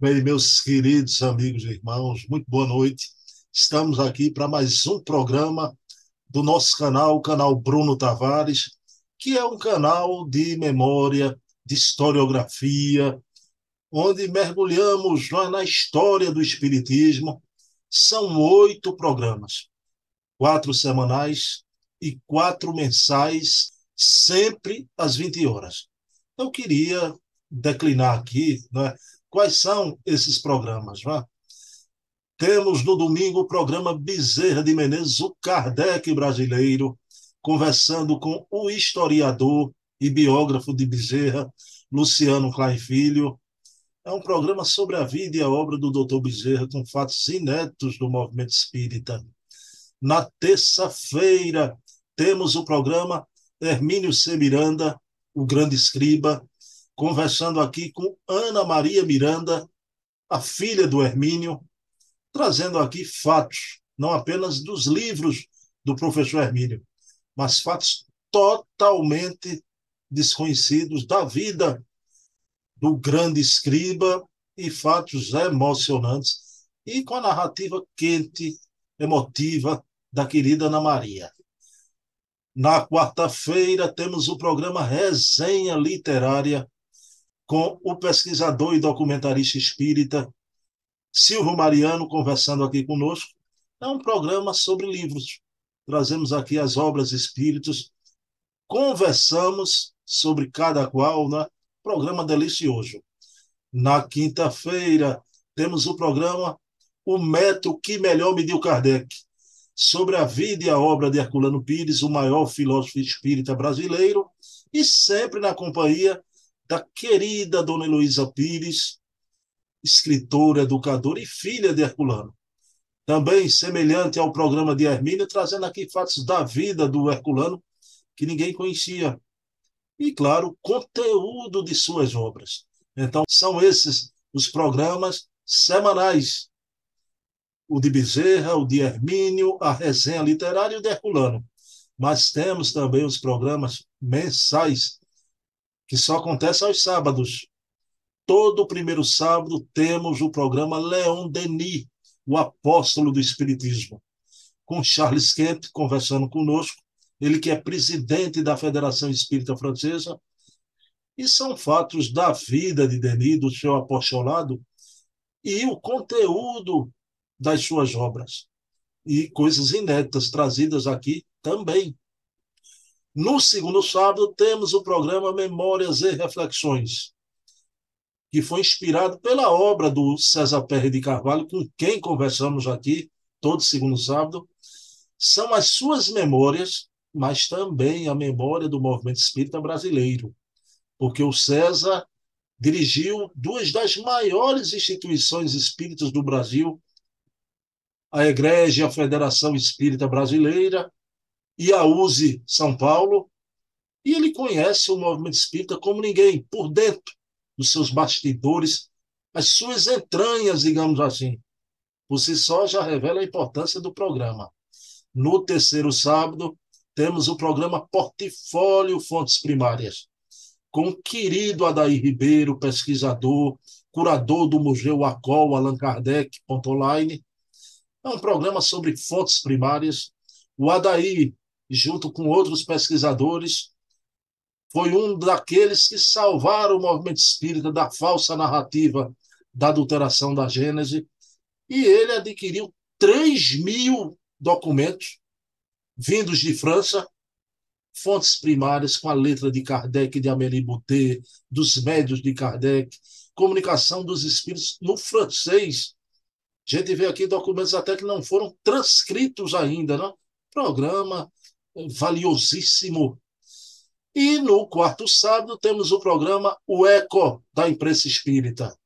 Bem, meus queridos amigos e irmãos, muito boa noite. Estamos aqui para mais um programa do nosso canal, o canal Bruno Tavares, que é um canal de memória, de historiografia, onde mergulhamos na história do Espiritismo. São oito programas, quatro semanais e quatro mensais, sempre às 20 horas. Eu queria declinar aqui né, quais são esses programas. Né? Temos no domingo o programa Bezerra de Menezes, o Kardec brasileiro, conversando com o historiador e biógrafo de Bezerra, Luciano Klein Filho. É um programa sobre a vida e a obra do Dr. Bezerra, com fatos inéditos do movimento espírita. Na terça-feira, temos o programa Hermínio C. Miranda, o grande escriba, conversando aqui com Ana Maria Miranda, a filha do Hermínio, trazendo aqui fatos, não apenas dos livros do professor Hermínio, mas fatos totalmente desconhecidos da vida do grande escriba e fatos emocionantes e com a narrativa quente, emotiva da querida Ana Maria. Na quarta-feira temos o programa Resenha Literária com o pesquisador e documentarista espírita Silvio Mariano conversando aqui conosco. É um programa sobre livros. Trazemos aqui as obras espíritas, conversamos sobre cada qual, né? Programa delicioso. Na quinta-feira, temos o programa O Método que Melhor Mediu Kardec, sobre a vida e a obra de Herculano Pires, o maior filósofo espírita brasileiro, e sempre na companhia da querida Dona Heloísa Pires, escritora, educadora e filha de Herculano. Também semelhante ao programa de Hermínio, trazendo aqui fatos da vida do Herculano que ninguém conhecia. E, claro, conteúdo de suas obras. Então, são esses os programas semanais. O de Bezerra, o de Hermínio, a resenha literária e o de Herculano. Mas temos também os programas mensais, que só acontecem aos sábados, todo primeiro sábado temos o programa Leon Denis, o apóstolo do Espiritismo, com Charles Kemp conversando conosco, ele que é presidente da Federação Espírita Francesa, e são fatos da vida de Denis, do seu apostolado, e o conteúdo das suas obras, e coisas inéditas trazidas aqui também. No segundo sábado, temos o programa Memórias e Reflexões, que foi inspirado pela obra do César Pérez de Carvalho, com quem conversamos aqui todo segundo sábado. São as suas memórias, mas também a memória do movimento espírita brasileiro, porque o César dirigiu duas das maiores instituições espíritas do Brasil, a Igreja a Federação Espírita Brasileira e a USE São Paulo, e ele conhece o movimento espírita como ninguém, por dentro, os seus bastidores, as suas entranhas, digamos assim. Por si só já revela a importância do programa. No terceiro sábado, temos o programa Portfólio Fontes Primárias, com o querido Adair Ribeiro, pesquisador, curador do Museu Acol, Allan Kardec, online. É um programa sobre fontes primárias. O Adair, junto com outros pesquisadores, foi um daqueles que salvaram o movimento espírita da falsa narrativa da adulteração da Gênese, e ele adquiriu 3 mil documentos vindos de França, fontes primárias com a letra de Kardec, de Amélie Boutet, dos médios de Kardec, comunicação dos espíritos no francês. A gente vê aqui documentos até que não foram transcritos ainda, né? Programa valiosíssimo e no quarto sábado temos o programa O Eco da Imprensa Espírita,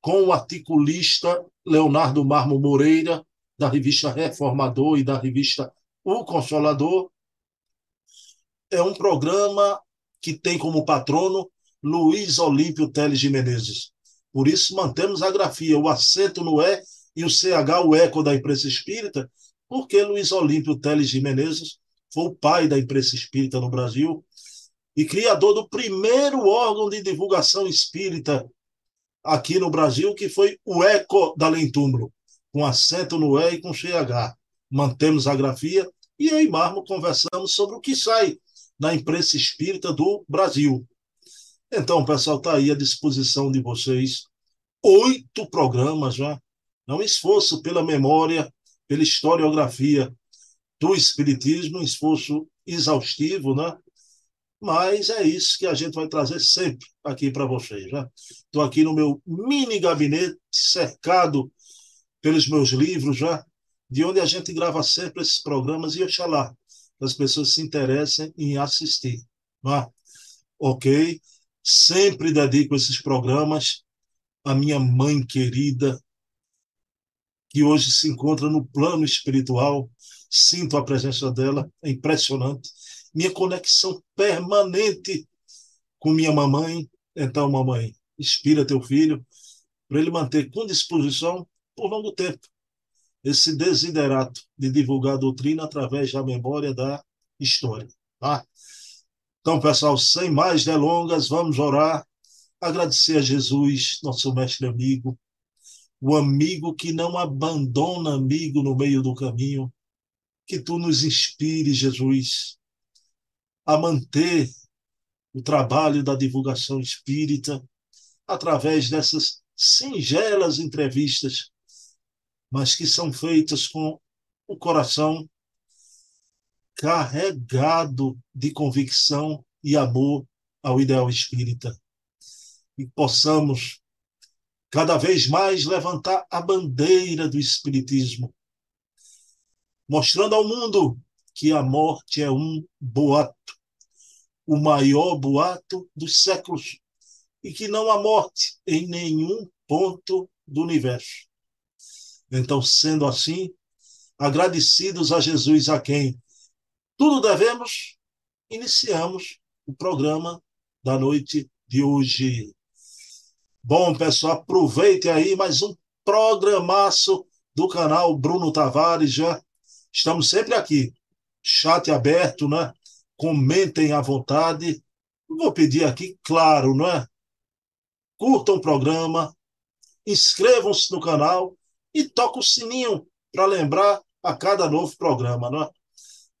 com o articulista Leonardo Marmo Moreira, da revista Reformador e da revista O Consolador. É um programa que tem como patrono Luiz Olímpio Teles de Menezes. Por isso mantemos a grafia, o acento no E e o CH, o eco da imprensa espírita, porque Luiz Olímpio Teles de Menezes foi o pai da imprensa espírita no Brasil, e criador do primeiro órgão de divulgação espírita aqui no Brasil, que foi o Eco da Lentúmulo, com acento no E e com CH. Mantemos a grafia e eu e Marmo conversamos sobre o que sai na imprensa espírita do Brasil. Então, pessoal, está aí à disposição de vocês. Oito programas já. É um esforço pela memória, pela historiografia do Espiritismo, um esforço exaustivo, né? Mas é isso que a gente vai trazer sempre aqui para vocês. Né? Estou aqui no meu mini gabinete, cercado pelos meus livros, já, de onde a gente grava sempre esses programas e oxalá as pessoas se interessem em assistir. Né? Ok? Sempre dedico esses programas à minha mãe querida, que hoje se encontra no plano espiritual. Sinto a presença dela, é impressionante minha conexão permanente com minha mamãe. Então, mamãe, inspira teu filho para ele manter com disposição por longo tempo esse desiderato de divulgar a doutrina através da memória da história. Tá? Então, pessoal, sem mais delongas, vamos orar, agradecer a Jesus, nosso mestre amigo, o amigo que não abandona amigo no meio do caminho, que tu nos inspire, Jesus, a manter o trabalho da divulgação espírita através dessas singelas entrevistas, mas que são feitas com o coração carregado de convicção e amor ao ideal espírita. E possamos cada vez mais levantar a bandeira do espiritismo, mostrando ao mundo que a morte é um boato, o maior boato dos séculos, e que não há morte em nenhum ponto do universo. Então, sendo assim, agradecidos a Jesus, a quem tudo devemos, iniciamos o programa da noite de hoje. Bom, pessoal, aproveite aí mais um programaço do canal Bruno Tavares. Já estamos sempre aqui chat aberto, né? Comentem à vontade. Vou pedir aqui, claro, não é? Curtam o programa, inscrevam-se no canal e toquem o sininho para lembrar a cada novo programa, não é?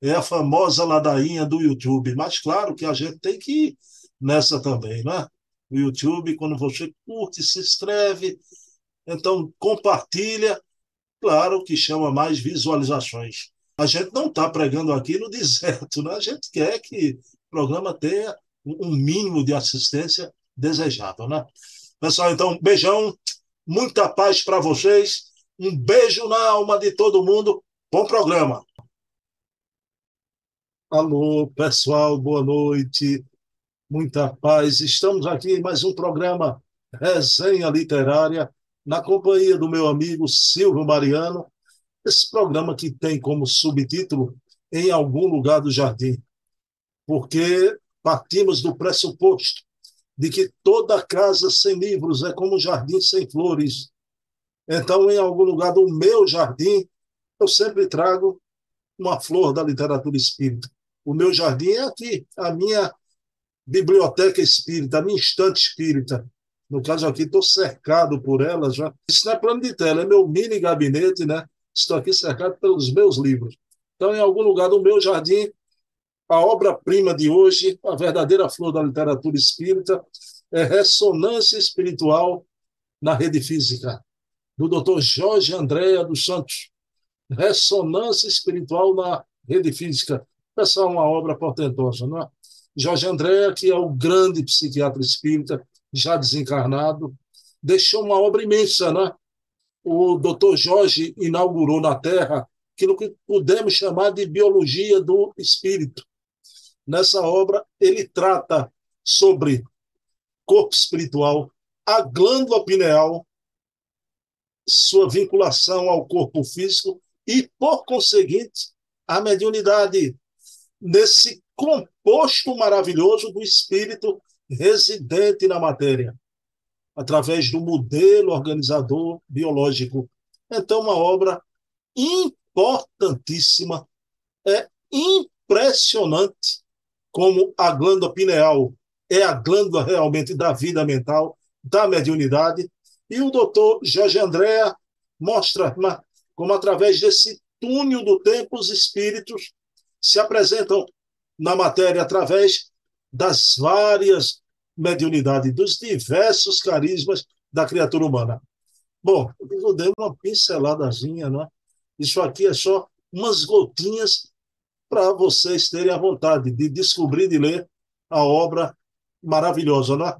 É a famosa ladainha do YouTube, mas claro que a gente tem que ir nessa também, não é? O YouTube, quando você curte, se inscreve, então compartilha, claro que chama mais visualizações. A gente não está pregando aqui no deserto, né? a gente quer que o programa tenha um mínimo de assistência desejável. Né? Pessoal, então, beijão, muita paz para vocês, um beijo na alma de todo mundo, bom programa. Alô, pessoal, boa noite, muita paz. Estamos aqui em mais um programa Resenha Literária, na companhia do meu amigo Silvio Mariano, esse programa que tem como subtítulo Em Algum Lugar do Jardim, porque partimos do pressuposto de que toda casa sem livros é como um jardim sem flores. Então, em algum lugar do meu jardim, eu sempre trago uma flor da literatura espírita. O meu jardim é aqui, a minha biblioteca espírita, minha estante espírita. No caso aqui, estou cercado por ela já. Isso não é plano de tela, é meu mini gabinete, né? estou aqui cercado pelos meus livros. Então, em algum lugar do meu jardim, a obra-prima de hoje, a verdadeira flor da literatura espírita, é Ressonância Espiritual na Rede Física, do Dr. Jorge Andréa dos Santos. Ressonância Espiritual na Rede Física. Essa é uma obra portentosa, não é? Jorge Andréa, que é o grande psiquiatra espírita, já desencarnado, deixou uma obra imensa, né? o Dr. Jorge inaugurou na Terra aquilo que podemos chamar de biologia do espírito. Nessa obra, ele trata sobre corpo espiritual, a glândula pineal, sua vinculação ao corpo físico e, por conseguinte, a mediunidade nesse composto maravilhoso do espírito residente na matéria através do modelo organizador biológico. Então, uma obra importantíssima, é impressionante como a glândula pineal é a glândula realmente da vida mental, da mediunidade, E o doutor Jorge Andréa mostra como, através desse túnel do tempo, os espíritos se apresentam na matéria através das várias mediunidades, dos diversos carismas da criatura humana. Bom, eu dei uma pinceladazinha, não é? Isso aqui é só umas gotinhas para vocês terem a vontade de descobrir, de ler a obra maravilhosa, não é?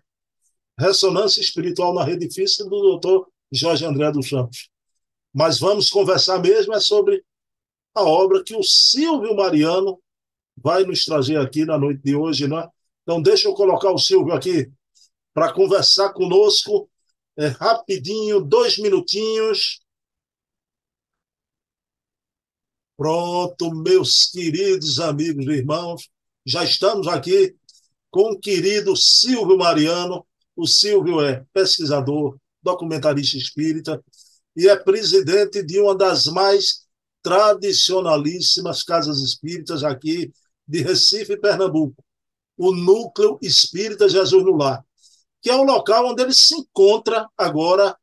Ressonância Espiritual na Rede Física, do doutor Jorge André dos Santos. Mas vamos conversar mesmo é sobre a obra que o Silvio Mariano vai nos trazer aqui na noite de hoje, né? Então, deixa eu colocar o Silvio aqui para conversar conosco é, rapidinho, dois minutinhos. Pronto, meus queridos amigos e irmãos, já estamos aqui com o querido Silvio Mariano. O Silvio é pesquisador, documentarista espírita e é presidente de uma das mais tradicionalíssimas casas espíritas aqui de Recife, Pernambuco, o Núcleo Espírita Jesus no Lar, que é o local onde ele se encontra agora,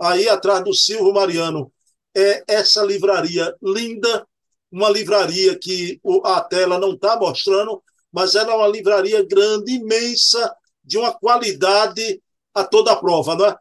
aí atrás do Silvio Mariano. É essa livraria linda, uma livraria que a tela não está mostrando, mas ela é uma livraria grande, imensa, de uma qualidade a toda prova, não é?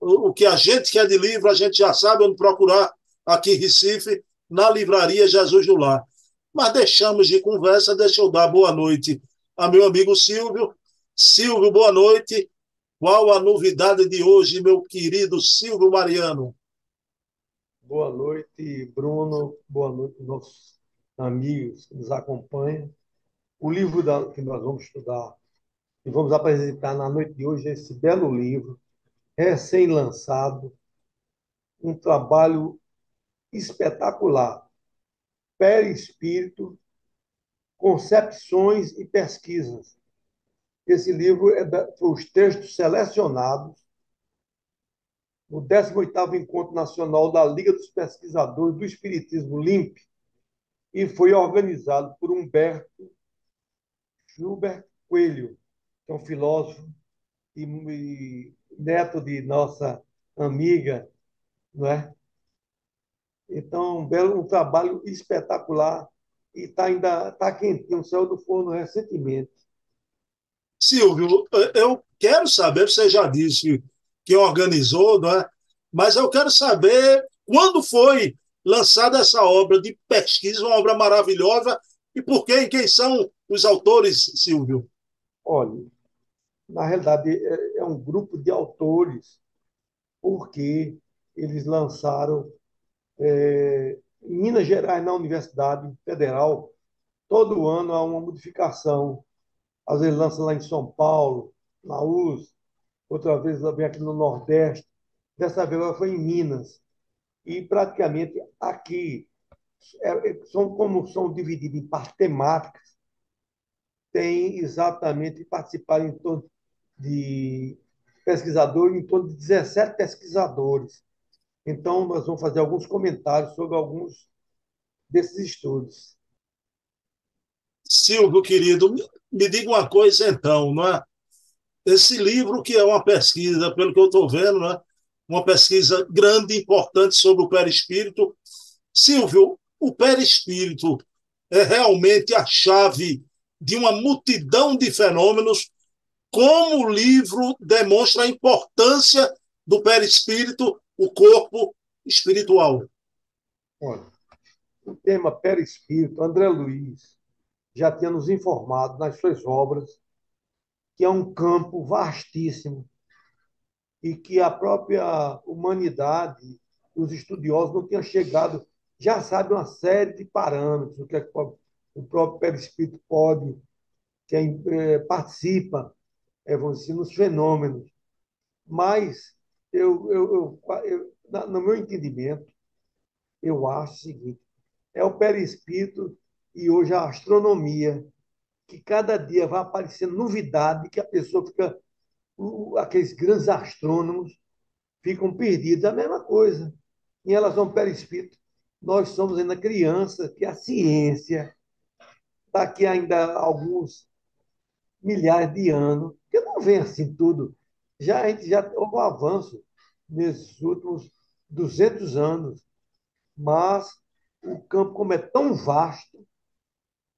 O que a gente quer de livro, a gente já sabe onde procurar aqui em Recife, na livraria Jesus do Lar. Mas deixamos de conversa, deixa eu dar boa noite a meu amigo Silvio. Silvio, boa noite. Qual a novidade de hoje, meu querido Silvio Mariano? Boa noite, Bruno. Boa noite, nossos amigos que nos acompanham. O livro da, que nós vamos estudar e vamos apresentar na noite de hoje é esse belo livro, recém-lançado, um trabalho espetacular. Perispírito, Concepções e Pesquisas. Esse livro é da, os textos selecionados no 18º Encontro Nacional da Liga dos Pesquisadores do Espiritismo LIMP e foi organizado por Humberto Schubert Coelho, que é um filósofo e, e neto de nossa amiga, não é? Então, um belo um trabalho espetacular e está ainda tá quentinho, saiu do forno recentemente. Silvio, eu quero saber, você já disse que organizou, não é? mas eu quero saber quando foi lançada essa obra de pesquisa, uma obra maravilhosa, e por quem, quem são os autores, Silvio? Olha, na realidade, é, é um grupo de autores, porque eles lançaram é, em Minas Gerais, na Universidade Federal, todo ano há uma modificação. Às vezes lança lá em São Paulo, na US, outra vez vem aqui no Nordeste. Dessa vez ela foi em Minas. E praticamente aqui, é, é são, como são divididos em partes temáticas, tem exatamente participar em torno de pesquisadores, em torno de 17 pesquisadores então, nós vamos fazer alguns comentários sobre alguns desses estudos. Silvio, querido, me diga uma coisa então, não é? Esse livro, que é uma pesquisa, pelo que eu estou vendo, né? uma pesquisa grande e importante sobre o perispírito. Silvio, o perispírito é realmente a chave de uma multidão de fenômenos, como o livro demonstra a importância do perispírito o corpo espiritual. Olha, o tema perispírito, André Luiz já tinha nos informado nas suas obras que é um campo vastíssimo e que a própria humanidade, os estudiosos não tinham chegado, já sabe uma série de parâmetros, o que, é que o próprio perispírito pode, que é, é, participa, é, vamos dizer, nos fenômenos. Mas eu, eu, eu, eu, no meu entendimento, eu acho o seguinte: é o perispírito e hoje a astronomia, que cada dia vai aparecendo novidade, que a pessoa fica. Aqueles grandes astrônomos ficam perdidos. A mesma coisa. Em relação ao perispírito, nós somos ainda criança, que a ciência, daqui ainda alguns milhares de anos, que não vem assim tudo já a gente já houve um avanço. nesses últimos 200 anos. Mas o campo, como é tão vasto,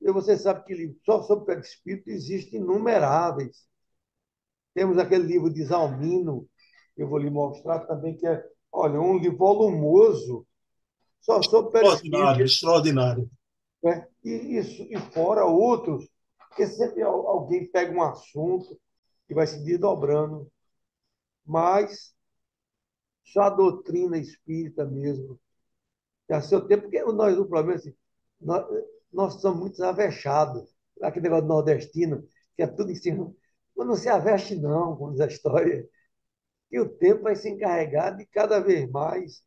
e você sabe que só sobre o perispírito existem inumeráveis. Temos aquele livro de Zalmino, que eu vou lhe mostrar também, que é, olha, um livro volumoso, só sobre perispírito. Extraordinário, extraordinário. É, e, isso, e fora outros, porque sempre alguém pega um assunto e vai se desdobrando. Mas só a doutrina espírita mesmo. Já seu tempo, porque nós, o problema é assim, nós, nós somos muito avechados. Aquele negócio nordestino, que é tudo em cima. Mas não se aveste, não, como diz a história. E o tempo vai se encarregar de cada vez mais.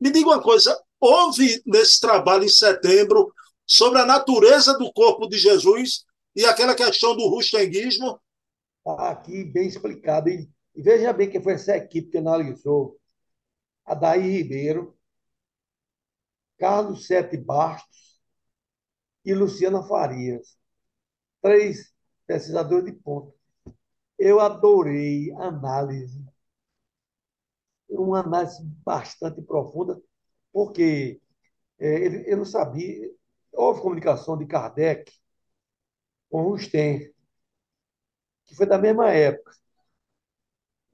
Me diga uma coisa: houve nesse trabalho em setembro sobre a natureza do corpo de Jesus e aquela questão do rustenguismo? Está aqui bem explicado. E, e veja bem que foi essa equipe que analisou. Adair Ribeiro, Carlos Sete Bastos e Luciana Farias. Três pesquisadores de ponto. Eu adorei a análise. Uma análise bastante profunda, porque é, ele não sabia. Houve comunicação de Kardec com Rustem, que foi da mesma época.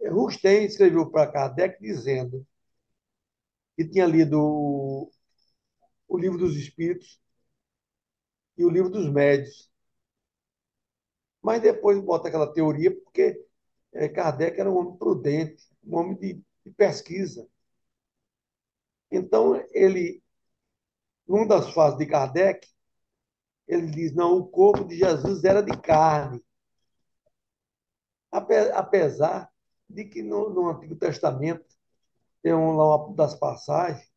Rustem escreveu para Kardec dizendo que tinha lido o livro dos Espíritos e o livro dos Médios. Mas depois bota aquela teoria, porque é, Kardec era um homem prudente, um homem de, de pesquisa. Então, ele, numa das fases de Kardec, ele diz: não, o corpo de Jesus era de carne. Apesar de que no, no Antigo Testamento tem um, lá uma das passagens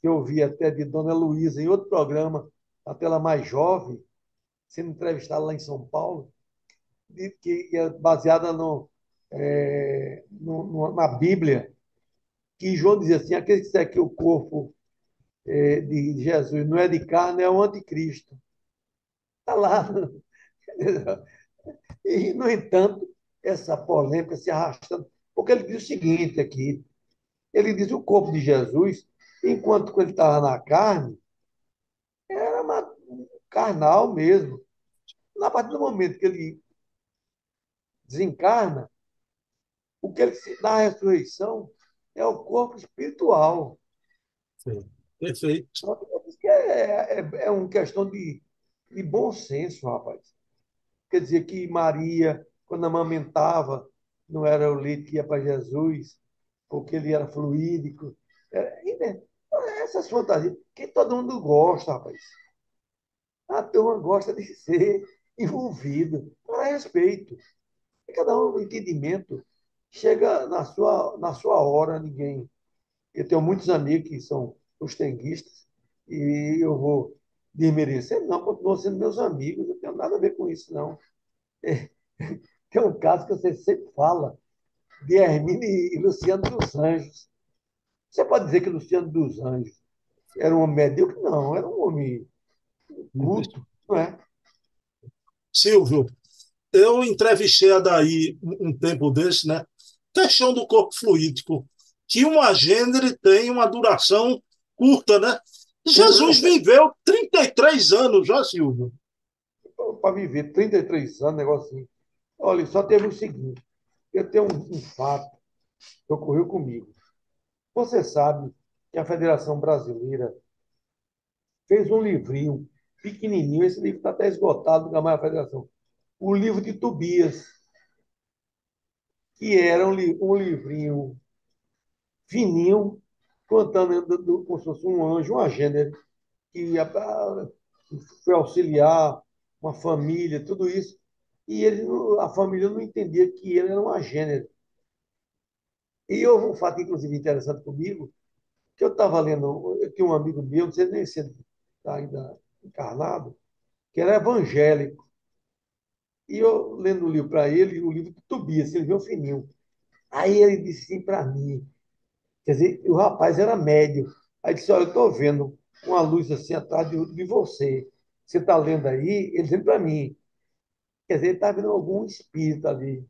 que eu vi até de Dona Luísa em outro programa, até ela mais jovem, sendo entrevistada lá em São Paulo, de, que é baseada no, é, no, na Bíblia, que João dizia assim: aquele que disser que o corpo é, de Jesus não é de carne é o anticristo. Está lá. E, no entanto, essa polêmica se arrastando, porque ele diz o seguinte aqui: ele diz o corpo de Jesus Enquanto ele estava na carne, era uma, carnal mesmo. Na partir do momento que ele desencarna, o que ele se dá à ressurreição é o corpo espiritual. Sim, perfeito. É, é, é uma questão de, de bom senso, rapaz. Quer dizer que Maria, quando amamentava, não era o leite que ia para Jesus, porque ele era fluídico. Era, essas fantasias que todo mundo gosta, rapaz. A turma gosta de ser envolvido. Para respeito. Cada um no entendimento chega na sua, na sua hora, ninguém. Eu tenho muitos amigos que são os tenguistas e eu vou desmerecer, não, continuam sendo meus amigos, não tenho nada a ver com isso, não. É, tem um caso que você sempre fala, de Hermine e Luciano dos Anjos. Você pode dizer que Luciano dos Anjos era um homem medíocre? Não, era um homem culto, não é? Silvio, eu entrevistei a Daí um tempo desse, né? Questão do corpo fluídico, que uma gênero tem uma duração curta, né? Jesus viveu 33 anos já, Silvio. Para viver 33 anos, negócio assim. Olha, só teve o seguinte: eu tenho um, um fato que ocorreu comigo. Você sabe que a Federação Brasileira fez um livrinho pequenininho, esse livro está até esgotado do Gamalha Federação, o livro de Tobias, que era um, um livrinho fininho, contando do, do, como se fosse um anjo, uma gênero, que foi auxiliar uma família, tudo isso. E ele, a família não entendia que ele era uma gênero. E houve um fato, inclusive, interessante comigo, que eu estava lendo, tinha um amigo meu, não sei nem se ele está ainda encarnado, que era evangélico. E eu, lendo o livro para ele, o livro de Tobias, ele viu fininho. Aí ele disse assim para mim, quer dizer, o rapaz era médio. Aí disse, olha, eu estou vendo uma luz assim atrás de, de você. Você está lendo aí? Ele disse para mim. Quer dizer, ele está vendo algum espírito ali.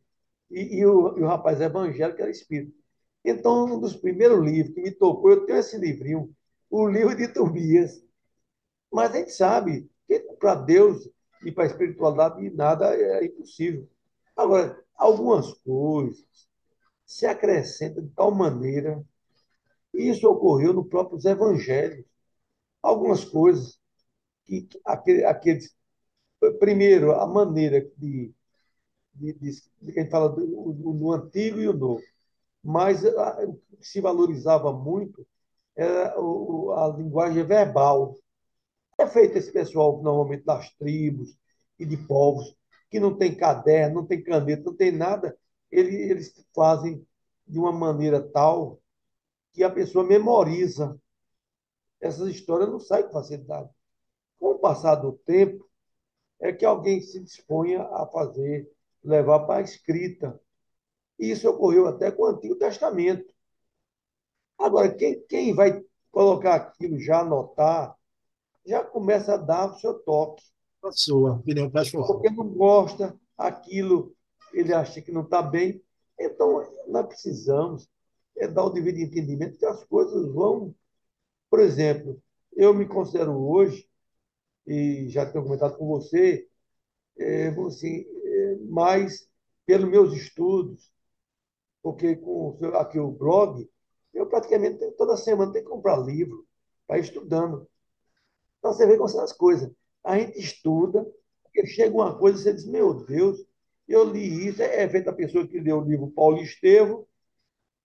E, e, o, e o rapaz evangélico era espírito. Então, um dos primeiros livros que me tocou, eu tenho esse livrinho, o livro de Tobias. Mas a gente sabe que para Deus e para a espiritualidade nada é impossível. Agora, algumas coisas se acrescentam de tal maneira, e isso ocorreu nos próprios evangelhos. Algumas coisas que aqueles. Primeiro, a maneira de, de, de, de a gente fala do, no Antigo e o Novo mas o que se valorizava muito era a linguagem verbal. É feito esse pessoal, normalmente, das tribos e de povos, que não tem caderno, não tem caneta, não tem nada, eles fazem de uma maneira tal que a pessoa memoriza. Essas histórias não saem com facilidade. Com o passar do tempo, é que alguém se disponha a fazer, levar para a escrita e isso ocorreu até com o Antigo Testamento. Agora, quem, quem vai colocar aquilo já, anotar, já começa a dar o seu toque. A sua opinião pessoal. Porque não gosta, aquilo ele acha que não está bem. Então, nós precisamos é dar o devido entendimento que as coisas vão. Por exemplo, eu me considero hoje, e já tenho comentado com você, é, assim, é, mais pelos meus estudos, porque com aqui o blog, eu praticamente toda semana tenho que comprar livro para ir estudando. Então você vê como são as coisas. A gente estuda, porque chega uma coisa e você diz, meu Deus, eu li isso, é feito a pessoa que leu o livro Paulo Estevo,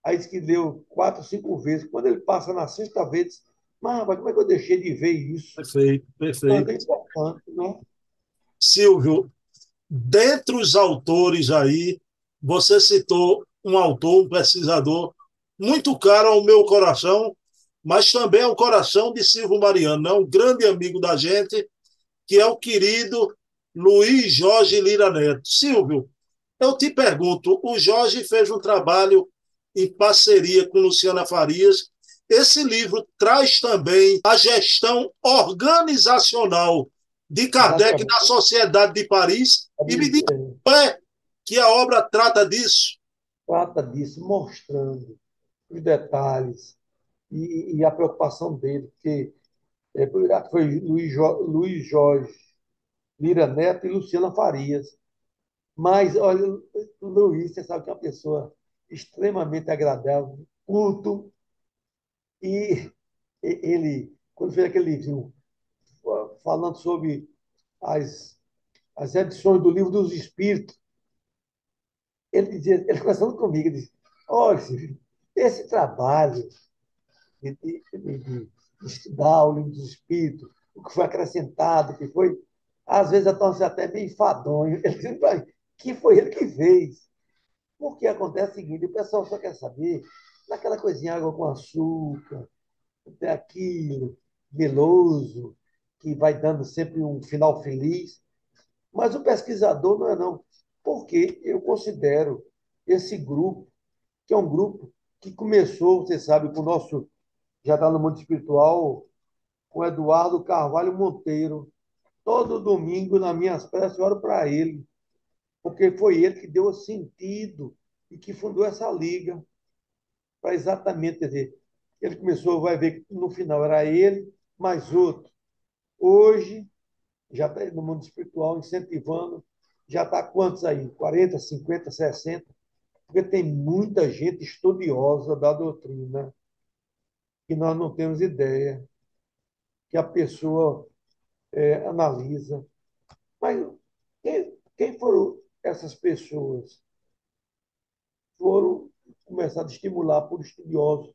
aí diz que leu quatro, cinco vezes. Quando ele passa na sexta vez, mas rapaz, como é que eu deixei de ver isso? Perfeito, perfeito. é importante, né? Silvio, dentre os autores aí, você citou um autor, um pesquisador muito caro ao meu coração, mas também ao coração de Silvio Mariano, né? um grande amigo da gente, que é o querido Luiz Jorge Lira Neto. Silvio, eu te pergunto, o Jorge fez um trabalho em parceria com Luciana Farias. Esse livro traz também a gestão organizacional de Kardec na Sociedade de Paris. E me diz é, que a obra trata disso trata disso, mostrando os detalhes e, e a preocupação dele, porque é, foi Luiz, jo, Luiz Jorge Lira Neto e Luciana Farias. Mas, olha, Luiz, você sabe que é uma pessoa extremamente agradável, culto, e ele, quando fez aquele livro falando sobre as, as edições do Livro dos Espíritos, ele dizia, ele conversando comigo, disse, olha, esse trabalho de, de, de, estudar o livro dos espíritos, o que foi acrescentado, que foi, às vezes, torna-se até meio enfadonho. Ele disse, que foi ele que fez. Porque acontece o seguinte, o pessoal só quer saber daquela coisinha, água com açúcar, tem aquilo, meloso, que vai dando sempre um final feliz. Mas o pesquisador não é não porque eu considero esse grupo, que é um grupo que começou, você sabe, com o nosso, já está no mundo espiritual, com Eduardo Carvalho Monteiro. Todo domingo, nas minhas preces, eu oro para ele, porque foi ele que deu sentido e que fundou essa liga, para exatamente, quer dizer, ele começou, vai ver que no final era ele, mais outro. Hoje, já está no mundo espiritual, incentivando já está quantos aí? 40, 50, 60? Porque tem muita gente estudiosa da doutrina que nós não temos ideia, que a pessoa é, analisa. Mas quem, quem foram essas pessoas? Foram começadas a estimular por estudiosos,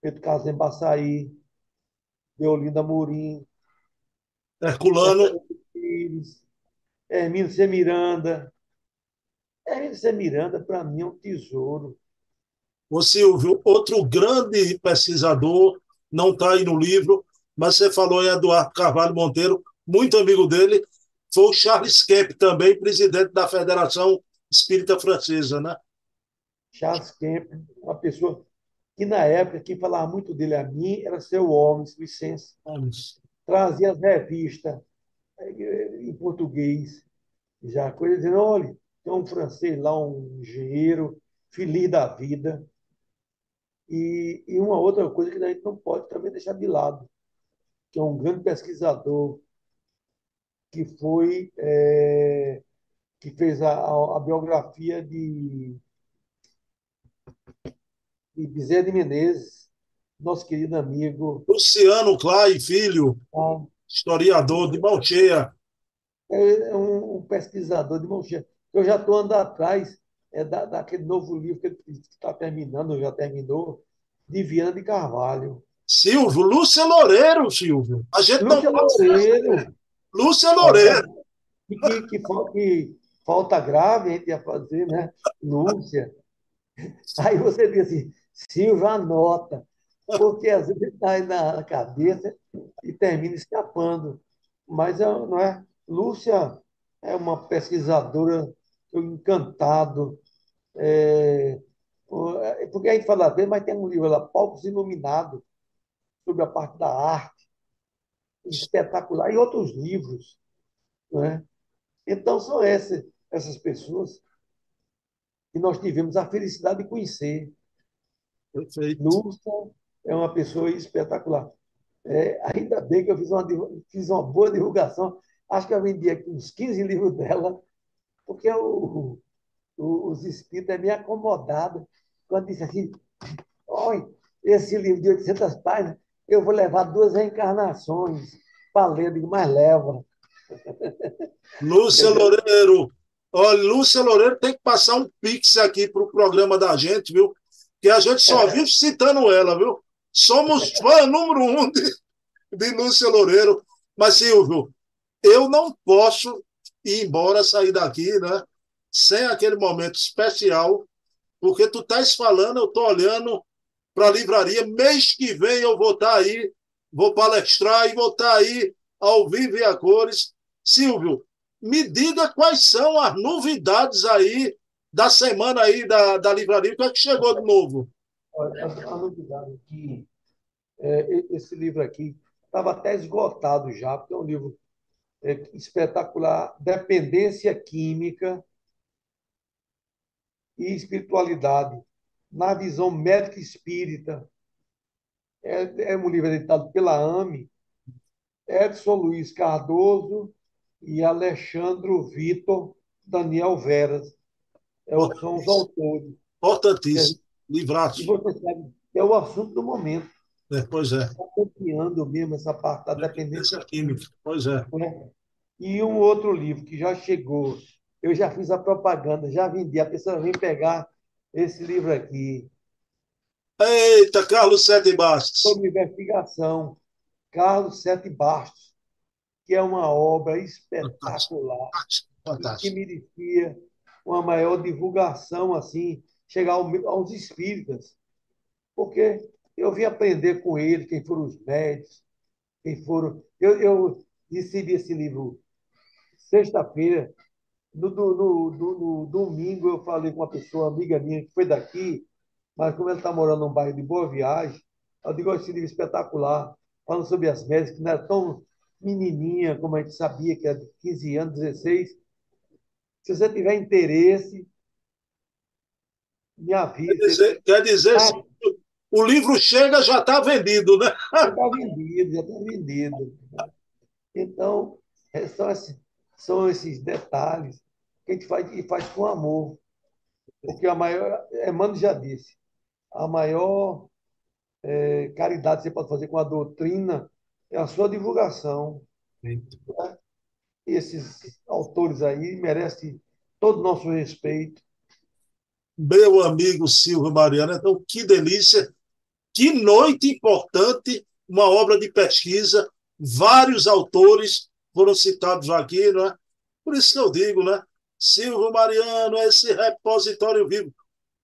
Pedro Casem Baçaí, Deolinda Mourim, Herculano. Hermínio C. Miranda. Hermínio C. Miranda, para mim, é um tesouro. Ô Silvio, outro grande pesquisador, não está aí no livro, mas você falou em Eduardo Carvalho Monteiro, muito amigo dele, foi o Charles Kemp também, presidente da Federação Espírita Francesa, né? Charles Kemp, uma pessoa que na época quem falava muito dele a mim era seu homem, licença. Trazia as revistas em português, já coisa dizendo, olha, tem um francês lá, um engenheiro, feliz da vida. E, e uma outra coisa que a gente não pode também deixar de lado, que é um grande pesquisador que foi é, que fez a, a, a biografia de, de Bezerra de Menezes, nosso querido amigo. Luciano Clay, filho, ah, historiador de mão cheia. É um, um pesquisador de mão cheia. Eu já estou andando atrás é da, daquele novo livro que ele está terminando, já terminou, de Viana de Carvalho. Silvio, Lúcia Loureiro, Silvio. A gente Lúcia não Loureiro. Lúcia Loureiro. Que, que, que, que, falta grave a gente ia fazer, né? Lúcia. Aí você diz assim, Silvio, anota. Porque às vezes está na cabeça e termina escapando. Mas não é? Lúcia é uma pesquisadora encantado. É, porque a gente fala bem, mas tem um livro lá, Palcos Iluminados, sobre a parte da arte, espetacular, e outros livros. Né? Então, são essas, essas pessoas que nós tivemos a felicidade de conhecer. Perfeito. Lúcia é uma pessoa espetacular. É, ainda bem que eu fiz uma, fiz uma boa divulgação. Acho que eu vendi aqui uns 15 livros dela, porque o, o, os espíritos é meio acomodado quando disse assim: olha, esse livro de 800 páginas, eu vou levar duas reencarnações para ler, digo, mas leva. Lúcia Loureiro, olha, Lúcia Loureiro tem que passar um pix aqui para o programa da gente, viu? Que a gente só é. vive citando ela, viu? Somos fã número um de, de Lúcia Loureiro. Mas, Silvio, eu não posso ir embora, sair daqui, né? Sem aquele momento especial, porque tu estás falando, eu estou olhando para a livraria. Mês que vem eu vou estar tá aí, vou palestrar e vou estar tá aí ao vivo e a cores. Silvio, me diga quais são as novidades aí da semana aí da, da livraria. O que é que chegou de novo? Olha, a, novidade aqui, é, esse livro aqui estava até esgotado já, porque é um livro é, espetacular, Dependência Química e Espiritualidade, na visão médica espírita. É, é um livro editado pela AME, Edson Luiz Cardoso e Alexandre Vitor Daniel Veras. É, são os autores. Importantíssimo. Livraço. E você sabe, é o assunto do momento. É, pois é. Está copiando mesmo essa parte da dependência química. Pois é. é. E um outro livro que já chegou, eu já fiz a propaganda, já vendi, a pessoa vem pegar esse livro aqui. Eita, Carlos Sete Bastos. Sobre investigação. Carlos Sete Bastos, que é uma obra espetacular, Fantástico. que merecia uma maior divulgação, assim, chegar aos espíritas. Porque eu vim aprender com ele, quem foram os médicos, quem foram. Eu, eu recebi esse livro sexta-feira. No, no, no, no, domingo, eu falei com uma pessoa, amiga minha, que foi daqui, mas como ela está morando num bairro de Boa Viagem, eu digo: esse livro espetacular, falando sobre as médicas, que não era tão menininha como a gente sabia, que era de 15 anos, 16. Se você tiver interesse, me avise. Quer dizer, quer dizer ah, o livro chega, já está vendido, né? Já está vendido, já está vendido. Então, é são, esses, são esses detalhes que a gente faz e faz com amor. Porque a maior, Emmanuel já disse, a maior é, caridade que você pode fazer com a doutrina é a sua divulgação. Né? Esses autores aí merecem todo o nosso respeito. Meu amigo Silvio Mariano, então que delícia que noite importante, uma obra de pesquisa, vários autores foram citados aqui, não é? Por isso que eu digo, né? Silvio Mariano é esse repositório vivo.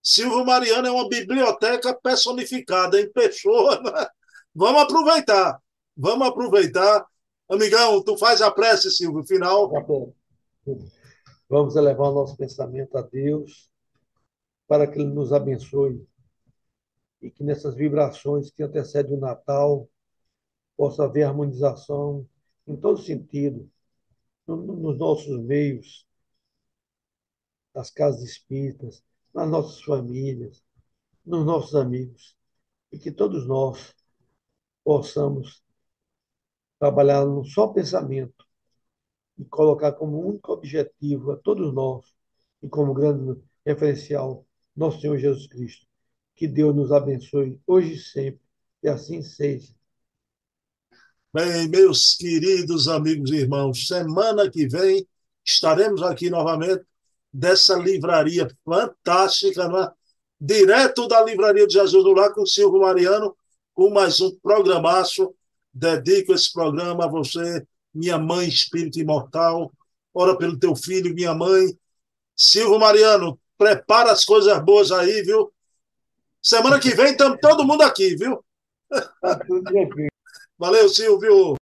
Silvio Mariano é uma biblioteca personificada em pessoa. Né? Vamos aproveitar. Vamos aproveitar. Amigão, tu faz a prece, Silvio, final. Tá. Vamos elevar o nosso pensamento a Deus para que Ele nos abençoe e que nessas vibrações que antecedem o Natal possa haver harmonização em todo sentido, nos nossos meios, nas casas espíritas, nas nossas famílias, nos nossos amigos. e que todos nós possamos trabalhar num só pensamento e colocar como único objetivo a todos nós e como grande referencial nosso Senhor Jesus Cristo. Que Deus nos abençoe hoje e sempre, e assim seja. Bem, meus queridos amigos e irmãos, semana que vem estaremos aqui novamente dessa livraria fantástica, não é? direto da Livraria de Jesus do Lar com Silvio Mariano, com mais um programaço. Dedico esse programa a você, minha mãe, espírito imortal. Ora pelo teu filho, minha mãe. Silvio Mariano, prepara as coisas boas aí, viu? Semana que vem estamos todo mundo aqui, viu? Tá Valeu, Silvio.